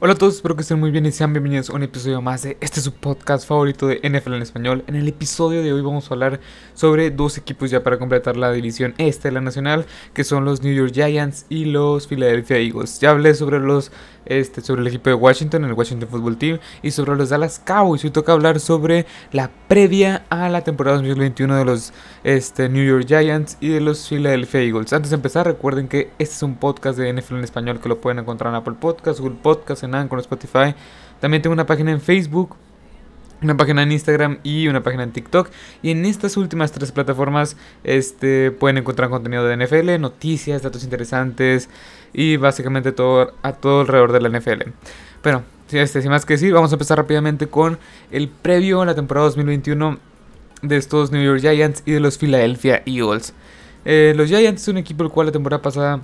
Hola a todos, espero que estén muy bien y sean bienvenidos a un episodio más de este su podcast favorito de NFL en español. En el episodio de hoy vamos a hablar sobre dos equipos ya para completar la división este de la nacional, que son los New York Giants y los Philadelphia Eagles. Ya hablé sobre los este sobre el equipo de Washington, el Washington Football Team y sobre los Dallas Cowboys. Hoy toca hablar sobre la previa a la temporada 2021 de los este, New York Giants y de los Philadelphia Eagles. Antes de empezar, recuerden que este es un podcast de NFL en español que lo pueden encontrar en Apple Podcasts, Google Podcasts, con Spotify. También tengo una página en Facebook, una página en Instagram y una página en TikTok. Y en estas últimas tres plataformas este, pueden encontrar contenido de NFL, noticias, datos interesantes y básicamente todo a todo alrededor de la NFL. Pero, este, sin más que decir, vamos a empezar rápidamente con el previo a la temporada 2021 de estos New York Giants y de los Philadelphia Eagles. Eh, los Giants es un equipo el cual la temporada pasada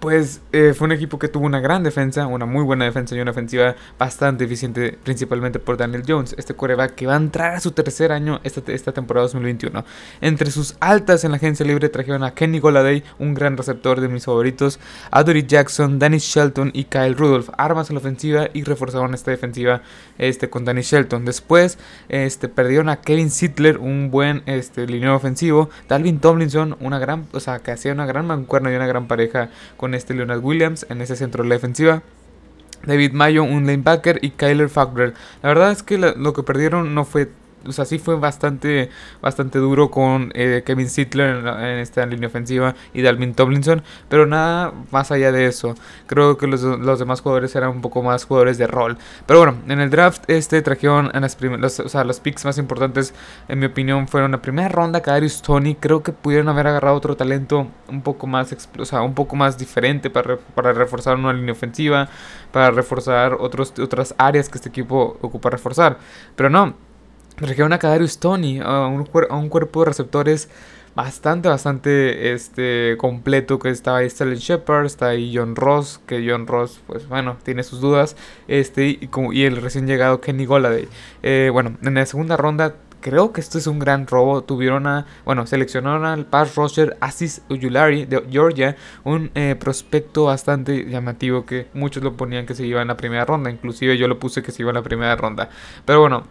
pues eh, fue un equipo que tuvo una gran defensa, una muy buena defensa y una ofensiva bastante eficiente, principalmente por Daniel Jones, este coreback que va a entrar a su tercer año esta, esta temporada 2021. Entre sus altas en la agencia libre trajeron a Kenny Goladay, un gran receptor de mis favoritos, a Dory Jackson, Danny Shelton y Kyle Rudolph, armas en la ofensiva y reforzaron esta defensiva este, con Danny Shelton. Después este, perdieron a Kevin Sittler, un buen este, línea ofensivo, Dalvin Tomlinson, una gran, o sea, que hacía una gran mancuerna y una gran pareja con este Leonard Williams en ese centro de la defensiva. David Mayo, un linebacker y Kyler Fackler. La verdad es que lo que perdieron no fue o sea, sí fue bastante, bastante duro con eh, Kevin Sittler en, esta línea ofensiva y Dalvin Tomlinson, pero nada más allá de eso. Creo que los, demás jugadores eran un poco más jugadores de rol. Pero bueno, en el draft este trajeron en las los, o sea, los picks más importantes, en mi opinión, fueron la primera ronda, Kadarius Tony. Creo que pudieron haber agarrado otro talento un poco más, o sea, un poco más diferente para, para reforzar una línea ofensiva, para reforzar otros, otras áreas que este equipo ocupa reforzar. Pero no, trajeron a Kadarius Tony, a un, a un cuerpo de receptores bastante, bastante este, completo. Que estaba ahí Sterling Shepard, está ahí John Ross, que John Ross, pues bueno, tiene sus dudas. Este, y, el recién llegado Kenny Goladay. Eh, bueno, en la segunda ronda. Creo que esto es un gran robo. Tuvieron a. Bueno, seleccionaron al pass rusher Asis Ujulari de Georgia. Un eh, prospecto bastante llamativo que muchos lo ponían que se iba en la primera ronda. Inclusive yo lo puse que se iba en la primera ronda. Pero bueno,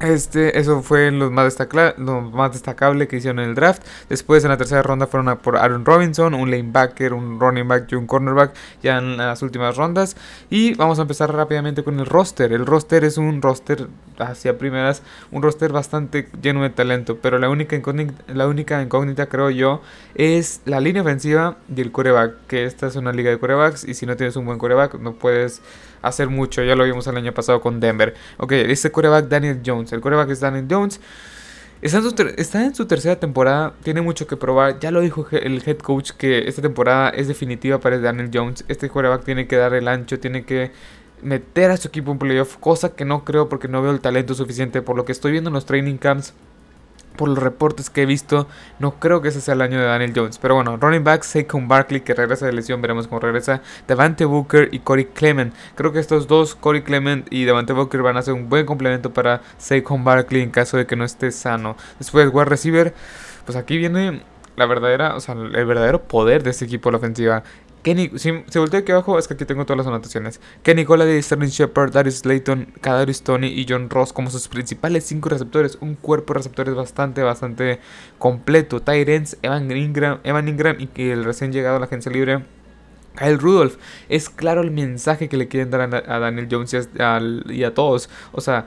este, eso fue lo más, lo más destacable que hicieron en el draft. Después en la tercera ronda fueron por Aaron Robinson, un lanebacker, un running back y un cornerback ya en las últimas rondas. Y vamos a empezar rápidamente con el roster. El roster es un roster hacia primeras, un roster bastante lleno de talento. Pero la única incógnita, la única incógnita creo yo es la línea ofensiva y el coreback. Que esta es una liga de corebacks y si no tienes un buen coreback no puedes hacer mucho. Ya lo vimos el año pasado con Denver. Ok, este coreback Daniel Jones. El coreback es Daniel Jones. Está en, su está en, su tercera temporada, tiene mucho que probar. Ya lo dijo el head coach que esta temporada es definitiva para Daniel Jones. Este coreback tiene que dar el ancho, tiene que meter a su equipo en playoff, cosa que no creo porque no veo el talento suficiente. Por lo que estoy viendo en los training camps, por los reportes que he visto, no creo que ese sea el año de Daniel Jones. Pero bueno, running back, Saquon Barkley, que regresa de lesión, veremos cómo regresa. Devante Booker y Corey Clement. Creo que estos dos, Corey Clement y Devante Booker, van a ser un buen complemento para Saquon Barkley en caso de que no esté sano. Después, wide receiver, pues aquí viene la verdadera, o sea, el verdadero poder de este equipo de la ofensiva. Kenny, si se voltea aquí abajo, es que aquí tengo todas las anotaciones. Kenny Golladay, Sterling Shepard, Darius Slayton, Kadarius Tony y John Ross como sus principales cinco receptores. Un cuerpo de receptores bastante, bastante completo. Tyrants, Evan Ingram, Evan Ingram y el recién llegado a la agencia libre. Kyle Rudolph, es claro el mensaje que le quieren dar a, Daniel Jones y a, todos. O sea,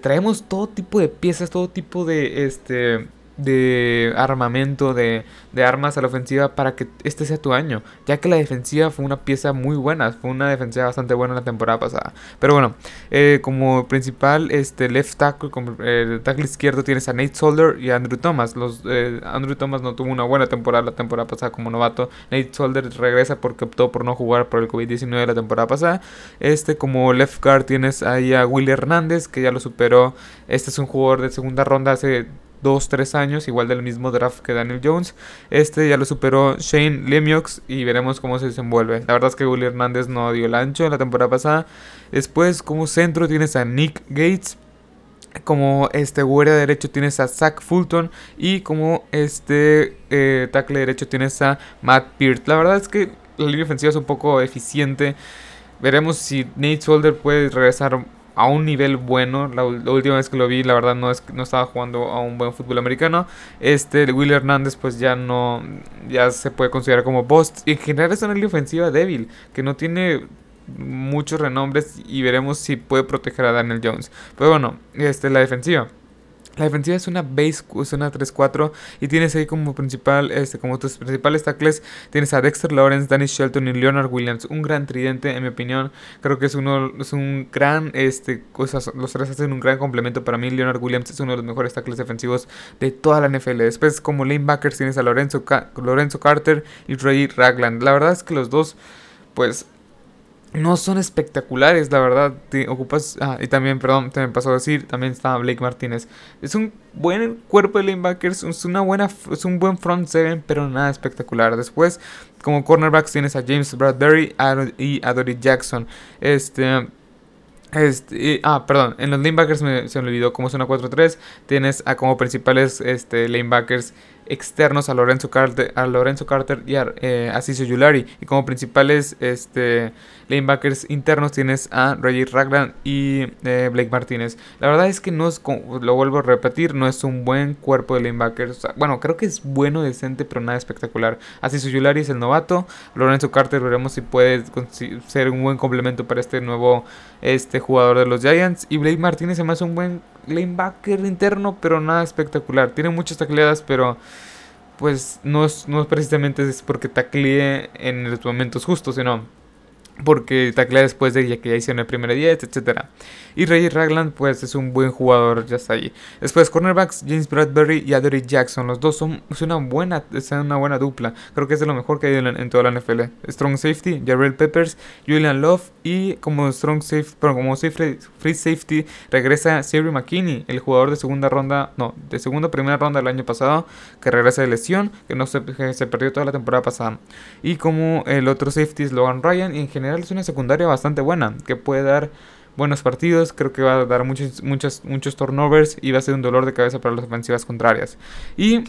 traemos todo tipo de piezas, todo tipo de este de armamento, de, de, armas a la ofensiva para que este sea tu año. Ya que la defensiva fue una pieza muy buena, fue una defensiva bastante buena la temporada pasada. Pero bueno, eh, como principal este left tackle, como el tackle izquierdo tienes a Nate Solder y a Andrew Thomas. Los, eh, Andrew Thomas no tuvo una buena temporada la temporada pasada como novato. Nate Solder regresa porque optó por no jugar por el COVID-19 la temporada pasada. Este como left guard tienes ahí a Willy Hernández que ya lo superó. Este es un jugador de segunda ronda hace 2-3 años, igual del mismo draft que Daniel Jones. Este ya lo superó Shane Lemiox y veremos cómo se desenvuelve. La verdad es que Willy Hernández no dio el ancho en la temporada pasada. Después, como centro, tienes a Nick Gates. Como este guardia derecho tienes a Zach Fulton. Y como este eh, tackle derecho tienes a Matt Peart. La verdad es que la línea ofensiva es un poco eficiente veremos si Nate Solder puede regresar a un nivel bueno. La, última vez que lo vi, la verdad, no, es, no estaba jugando a un buen fútbol americano. Este, Will Hernández, pues ya no, ya se puede considerar como boss. En general es una línea ofensiva débil, que no tiene muchos renombres y veremos si puede proteger a Daniel Jones. Pero bueno, este, la defensiva. La defensiva es una base, es una 3-4 y tienes ahí como principal, este, como tus principales tackles, tienes a Dexter Lawrence, Danny Shelton y Leonard Williams, un gran tridente en mi opinión, creo que es uno, es un gran, este, cosas, los tres hacen un gran complemento. Para mí, Leonard Williams es uno de los mejores tackles defensivos de toda la NFL, después como lanebackers tienes a Lorenzo, Lorenzo Carter y Ray Ragland, la verdad es que los dos, pues no son espectaculares, la verdad. Ocupas. Ah, y también, perdón, te me pasó a decir. También está Blake Martínez. Es un buen cuerpo de linebackers. Es, una buena, es un buen front seven, pero nada espectacular. Después, como cornerbacks, tienes a James Bradbury y a Dory Jackson. Este. Este, ah, perdón, en los linebackers me, se me olvidó como es una 4-3. Tienes a como principales este, lanebackers externos a Lorenzo Carter, a Lorenzo Carter y a eh, Yulari. Y como principales este, lanebackers internos tienes a Reggie Ragland y eh, Blake Martínez. La verdad es que no es, lo vuelvo a repetir, no es un buen cuerpo de lanebackers. bueno, creo que es bueno, decente, pero nada espectacular. Asiso Yulari es el novato. Lorenzo Carter veremos si puede ser un buen complemento para este nuevo este, jugador de los Giants. Y Blake Martínez me hace un buen lanebacker interno, pero nada espectacular. Tiene muchas tacleadas, pero pues no es, no es precisamente porque taclee en los momentos justos, sino porque taclea después de que ya hicieron el primer 10, etc. Y Reggie Ragland, pues es un buen jugador, ya está ahí. Después, cornerbacks, James Bradbury y Adore Jackson. Los dos son una buena, una buena dupla. Creo que es de lo mejor que hay en, toda la NFL. Strong safety, Jarrell Peppers, Julian Love. Y como strong safety, pero como free safety, regresa Siri McKinney, el jugador de segunda ronda, no, de segunda primera ronda del año pasado, que regresa de lesión, que no se, se perdió toda la temporada pasada. Y como el otro safety es Logan Ryan, y en general es una secundaria bastante buena, que puede dar buenos partidos, creo que va a dar muchos, muchos, muchos turnovers y va a ser un dolor de cabeza para las ofensivas contrarias. Y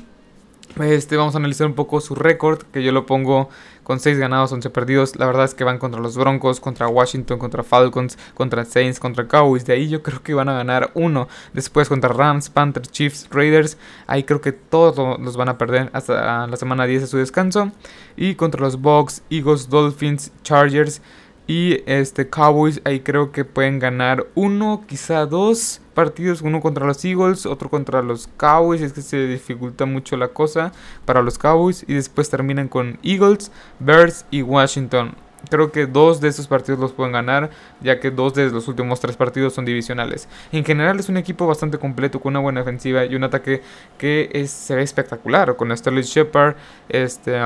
este, vamos a analizar un poco su récord, que yo lo pongo con 6 ganados, 11 perdidos. La verdad es que van contra los Broncos, contra Washington, contra Falcons, contra Saints, contra Cowboys. De ahí yo creo que van a ganar uno. Después contra Rams, Panthers, Chiefs, Raiders. Ahí creo que todos los van a perder hasta la semana 10 de su descanso. Y contra los Bucks, Eagles, Dolphins, Chargers. Y este Cowboys ahí creo que pueden ganar uno, quizá dos partidos, uno contra los Eagles, otro contra los Cowboys, es que se dificulta mucho la cosa para los Cowboys y después terminan con Eagles, Bears y Washington. Creo que dos de estos partidos los pueden ganar, ya que dos de los últimos tres partidos son divisionales. En general es un equipo bastante completo, con una buena ofensiva y un ataque que se ve espectacular, con Sterling Shepard, este,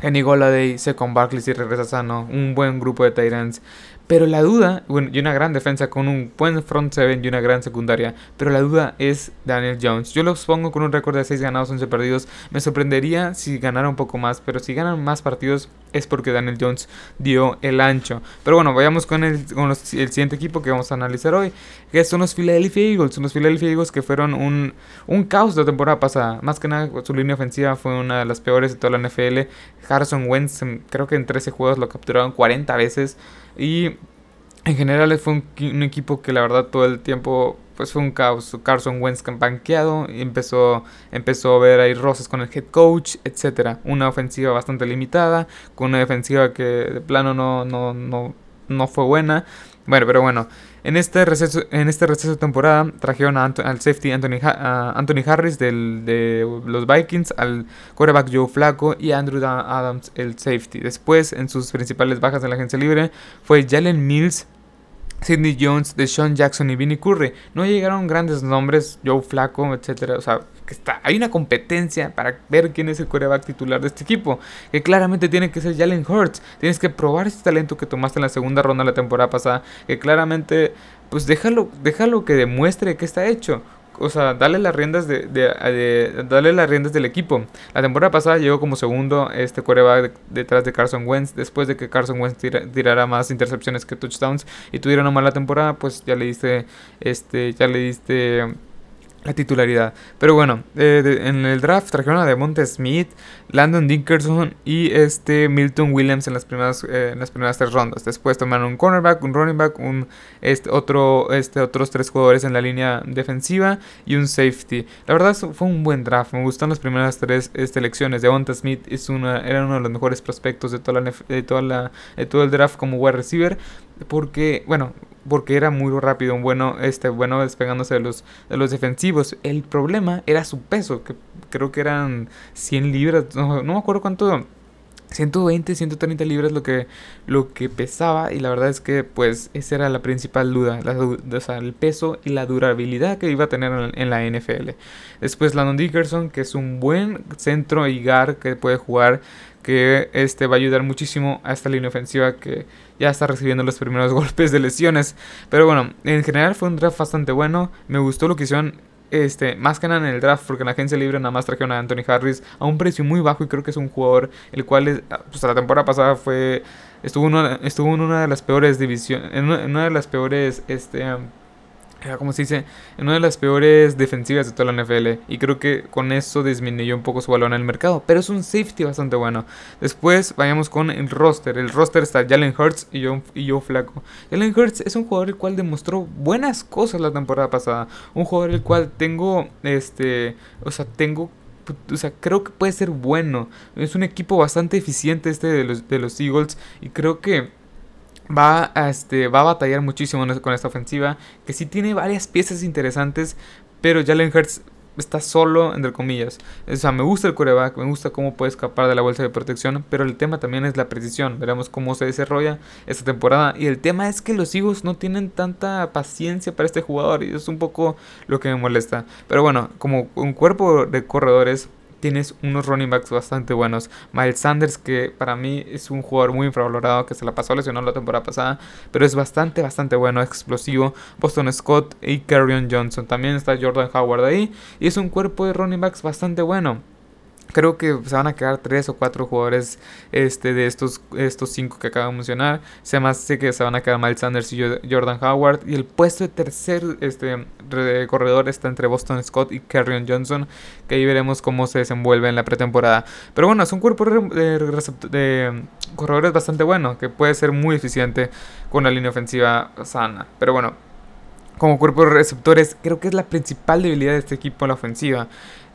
Kenny Goladay, Second Barkley si regresa sano, un buen grupo de Titans. Pero la duda, bueno, y una gran defensa con un buen front seven y una gran secundaria. Pero la duda es Daniel Jones. Yo los pongo con un récord de 6 ganados, 11 perdidos. Me sorprendería si ganara un poco más. Pero si ganan más partidos es porque Daniel Jones dio el ancho. Pero bueno, vayamos con el, siguiente equipo que vamos a analizar hoy. Que son los Philadelphia Eagles. Los Philadelphia Eagles que fueron un, un caos la temporada pasada. Más que nada, su línea ofensiva fue una de las peores de toda la NFL. Harrison Wentz, creo que en 13 juegos lo capturaron 40 veces. Y en general fue un, equipo que la verdad todo el tiempo pues fue un caos. Carson Wentz banqueado, empezó, empezó a ver ahí roces con el head coach, etc. Una ofensiva bastante limitada, con una defensiva que de plano no, no, no, no fue buena. Bueno, pero bueno, en este receso, en este receso de temporada trajeron al safety Anthony, Anthony Harris del, de los Vikings, al quarterback Joe Flaco y Andrew Adams el safety. Después, en sus principales bajas de la agencia libre, fue Jalen Mills, Sidney Jones, Deshaun Jackson y Vinnie Curry. No llegaron grandes nombres, Joe Flaco, etcétera. O sea, que está, hay una competencia para ver quién es el quarterback titular de este equipo. Que claramente tiene que ser Jalen Hurts. Tienes que probar ese talento que tomaste en la segunda ronda de la temporada pasada. Que claramente, pues déjalo, déjalo que demuestre que está hecho o sea, dale las riendas de, de, las riendas del equipo. La temporada pasada llegó como segundo este coreback detrás de Carson Wentz. Después de que Carson Wentz tirara más intercepciones que touchdowns y tuviera una mala temporada, pues ya le diste este ya le diste la titularidad. Pero bueno, eh, en el draft trajeron a Devonta Smith, Landon Dickerson y este Milton Williams en las primeras, eh, en las primeras tres rondas. Después tomaron un cornerback, un running back, un, este, otro, este, otros tres jugadores en la línea defensiva y un safety. La verdad fue un buen draft. Me gustan las primeras tres este, elecciones. Devonta Smith es una, era uno de los mejores prospectos de, toda la, de, toda la, de todo el draft como wide receiver. Porque, bueno, porque era muy rápido, bueno, este, bueno despegándose de los, de los defensivos. El problema era su peso, que creo que eran 100 libras, no, me acuerdo cuánto, 120, 130 libras lo que, lo que pesaba y la verdad es que pues esa era la principal duda, la, o sea, el peso y la durabilidad que iba a tener en, la NFL. Después Landon Dickerson, que es un buen centro y guard que puede jugar que este va a ayudar muchísimo a esta línea ofensiva que ya está recibiendo los primeros golpes de lesiones. Pero bueno, en general fue un draft bastante bueno. Me gustó lo que hicieron este, más que nada en el draft, porque en la agencia libre nada más trajeron a Anthony Harris a un precio muy bajo y creo que es un jugador el cual pues, la temporada pasada fue estuvo, estuvo en una de las peores divisiones, en una de las peores este como se dice, en una de las peores defensivas de toda la NFL. Y creo que con eso disminuyó un poco su valor en el mercado. Pero es un safety bastante bueno. Después vayamos con el roster. El roster está Jalen Hurts y yo, y yo Flaco. Jalen Hurts es un jugador el cual demostró buenas cosas la temporada pasada. Un jugador el cual tengo, este, o sea, tengo o sea, creo que puede ser bueno. Es un equipo bastante eficiente este de los, de los Eagles. Y creo que va a, este, va a batallar muchísimo con esta ofensiva, que sí tiene varias piezas interesantes, pero Jalen Hurts está solo, entre comillas. O sea, me gusta el coreback, me gusta cómo puede escapar de la bolsa de protección, pero el tema también es la precisión. Veremos cómo se desarrolla esta temporada. Y el tema es que los Eagles no tienen tanta paciencia para este jugador, y es un poco lo que me molesta. Pero bueno, como un cuerpo de corredores tienes unos running backs bastante buenos. Miles Sanders, que para mí es un jugador muy infravalorado, que se la pasó lesionado la temporada pasada, pero es bastante, bastante bueno, explosivo. Boston Scott y Carrion Johnson. También está Jordan Howard ahí. Y es un cuerpo de running backs bastante bueno. Creo que se van a quedar tres o cuatro jugadores este, de estos, estos cinco que acabo de mencionar. Se más sé que se van a quedar Miles Sanders y Jordan Howard. Y el puesto de tercer este, corredor está entre Boston Scott y Carrion Johnson. Que ahí veremos cómo se desenvuelve en la pretemporada. Pero bueno, es un cuerpo de, de corredores bastante bueno. Que puede ser muy eficiente con la línea ofensiva sana. Pero bueno, como cuerpo de receptores, creo que es la principal debilidad de este equipo en la ofensiva.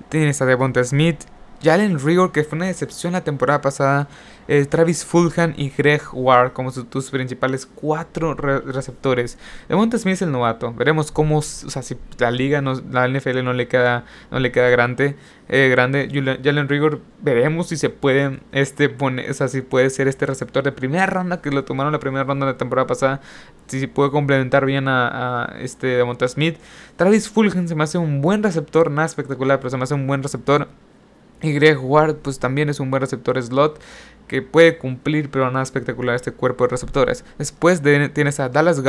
Tienes a Devonta Smith, Jalen Rigor, que fue una decepción la temporada pasada, eh, Travis Fulham y Greg Ward como sus, principales cuatro receptores. De Smith es el novato. Veremos cómo, o sea, si la liga, no, la NFL no le queda, no le queda grande. Eh, grande. Jalen Rigor, veremos si se puede, este, o sea, si puede ser este receptor de primera ronda, que lo tomaron la primera ronda de la temporada pasada. Si puede complementar bien a, este Devonta Smith. Travis Fulham se me hace un buen receptor, nada espectacular, pero se me hace un buen receptor. Y Greg Ward pues también es un buen receptor slot que puede cumplir, pero nada espectacular este cuerpo de receptores. Después tienes a Dallas, uh,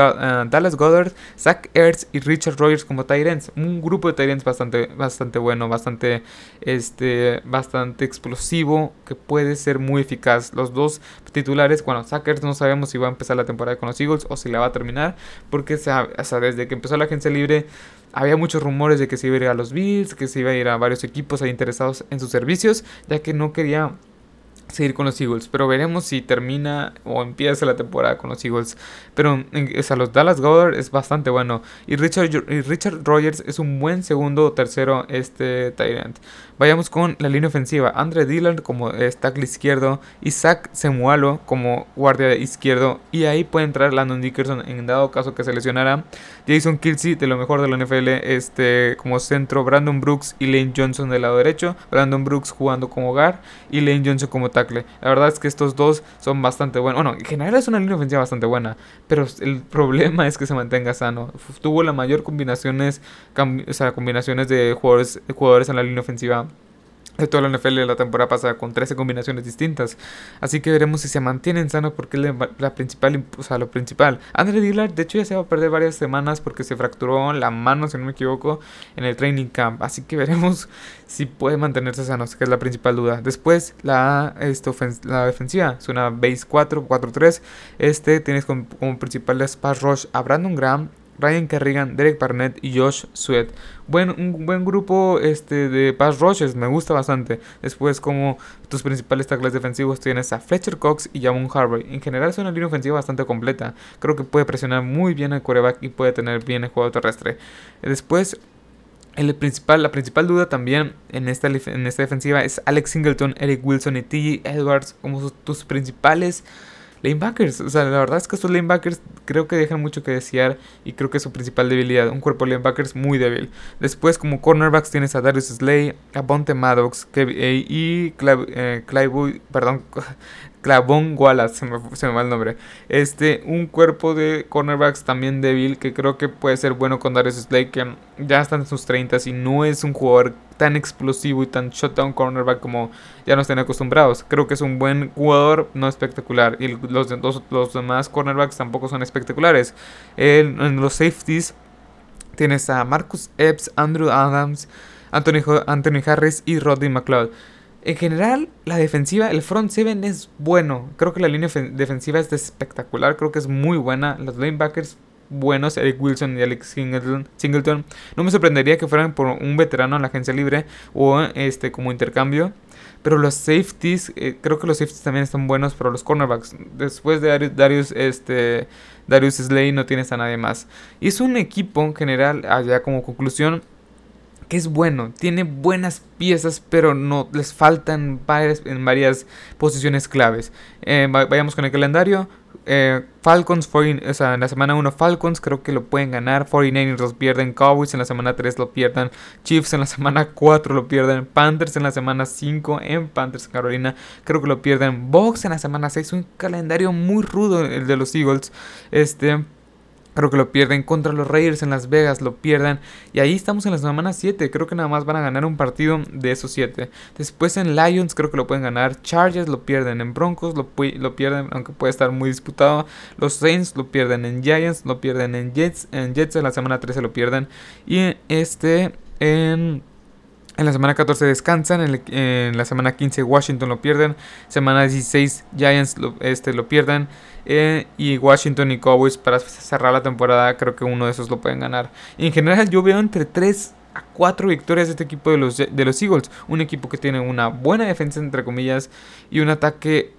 Dallas Goddard, Zach Ertz y Richard Rogers como Tyrants. Un grupo de Tyrants bastante, bastante bueno, bastante, este, bastante explosivo, que puede ser muy eficaz. Los dos titulares, bueno, Zach Ertz no sabemos si va a empezar la temporada con los Eagles o si la va a terminar, porque o desde que empezó la agencia libre había muchos rumores de que se iba a ir a los Bills, que se iba a ir a varios equipos interesados en sus servicios, ya que no quería seguir con los Eagles. Pero veremos si termina o empieza la temporada con los Eagles. Pero, o sea, los Dallas Goddard es bastante bueno. Y Richard, y Richard Rogers es un buen segundo o tercero este Tyrant. Vayamos con la línea ofensiva. Andre Dillard como tackle izquierdo. Isaac Semualo como guardia izquierdo. Y ahí puede entrar Landon Dickerson en dado caso que se lesionara. Jason Kelsey de lo mejor de la NFL este, como centro. Brandon Brooks y Lane Johnson del lado derecho. Brandon Brooks jugando como guard y Lane Johnson como tackle. La verdad es que estos dos son bastante buenos. Bueno, en general es una línea ofensiva bastante buena. Pero el problema es que se mantenga sano. Tuvo la mayor combinaciones, o sea, combinaciones de jugadores, jugadores en la línea ofensiva de toda la NFL la temporada pasada con 13 combinaciones distintas. Así que veremos si se mantienen sanos porque es la principal, o sea, lo principal. Andre Dillard, de hecho, ya se va a perder varias semanas porque se fracturó la mano, si no me equivoco, en el training camp. Así que veremos si puede mantenerse sano, que es la principal duda. Después, la, esto, la defensiva es una base 4, 4-3. Este tienes como, como principales pass rush a Brandon Graham, Ryan Kerrigan, Derek Barnett y Josh Sweat. Buen, un buen grupo este, de pass rushes, me gusta bastante. Después, como tus principales tackles defensivos, tienes a Fletcher Cox y Jamon Harvey. En general, es una línea ofensiva bastante completa. Creo que puede presionar muy bien al quarterback y puede tener bien el juego terrestre. Después, el principal, la principal duda también en esta, en esta defensiva es Alex Singleton, Eric Wilson y T. Edwards como tus principales lanebackers. O sea, la verdad es que estos lanebackers creo que dejan mucho que desear y creo que es su principal debilidad. Un cuerpo de lanebackers muy débil. Después, como cornerbacks, tienes a Darius Slay, a Bonte Maddox y Clive, eh, perdón, Clavon Wallace, se me, se me va el nombre. Este, un cuerpo de cornerbacks también débil que creo que puede ser bueno con Darius Slay, que ya está en sus 30 y no es un jugador tan explosivo y tan shutdown cornerback como ya nos tienen acostumbrados. Creo que es un buen jugador, no espectacular. Y los, los, los demás cornerbacks tampoco son espectaculares. en los safeties tienes a Marcus Epps, Andrew Adams, Anthony, Anthony Harris y Rodney McLeod. En general, la defensiva, el front seven es bueno. Creo que la línea defensiva es espectacular. Creo que es muy buena. Los linebackers buenos, Eric Wilson y Alex Singleton. No me sorprendería que fueran por un veterano en la agencia libre o este como intercambio. Pero los safeties, eh, creo que los safeties también están buenos, pero los cornerbacks, después de Darius, este, Darius Slay no tienes a nadie más. Y es un equipo en general, allá como conclusión, que es bueno, tiene buenas piezas, pero no les faltan varias, en varias posiciones claves. Eh, vayamos con el calendario. Eh, Falcons, o sea, en la semana 1 Falcons creo que lo pueden ganar. 49ers los pierden. Cowboys en la semana 3 lo pierden. Chiefs en la semana 4 lo pierden. Panthers en la semana 5 en Panthers, Carolina. Creo que lo pierden. Box en la semana 6. Un calendario muy rudo el de los Eagles. Este. Creo que lo pierden contra los Raiders en Las Vegas, lo pierden. Y ahí estamos en la semana 7. Creo que nada más van a ganar un partido de esos 7. Después en Lions creo que lo pueden ganar. Chargers lo pierden. En Broncos lo, lo, pierden, aunque puede estar muy disputado. Los Saints lo pierden. En Giants lo pierden. En Jets. En Jets en la semana 13 lo pierden. Y este en en la semana 14 descansan, en, la semana 15 Washington lo pierden, semana 16 Giants lo, este, lo pierden eh, y Washington y Cowboys para cerrar la temporada creo que uno de esos lo pueden ganar. en general yo veo entre 3 a 4 victorias de este equipo de los, de los Eagles, un equipo que tiene una buena defensa entre comillas y un ataque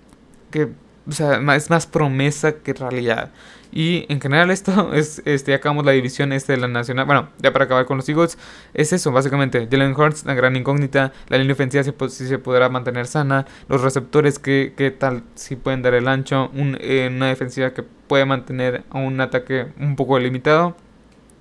que es más promesa que realidad. Y en general esto es, este, acabamos la división este de la nacional. Bueno, ya para acabar con los Eagles, es eso, básicamente. Jalen Hurts, la gran incógnita. La línea ofensiva si, se podrá mantener sana. Los receptores que, tal si pueden dar el ancho. Eh, una defensiva que puede mantener a un ataque un poco limitado.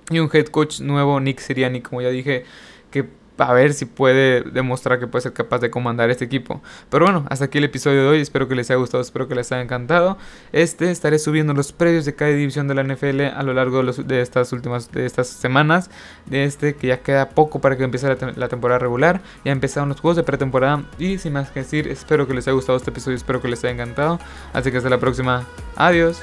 Y un head coach nuevo, Nick Siriani, como ya dije, que a ver si puede demostrar que puede ser capaz de comandar este equipo. Pero bueno, hasta aquí el episodio de hoy. Espero que les haya gustado, espero que les haya encantado. Este estaré subiendo los previos de cada división de la NFL a lo largo de, estas últimas de estas semanas. De este que ya queda poco para que empiece la, temporada regular. Ya empezaron los juegos de pretemporada. Y sin más que decir, espero que les haya gustado este episodio, espero que les haya encantado. Así que hasta la próxima. Adiós.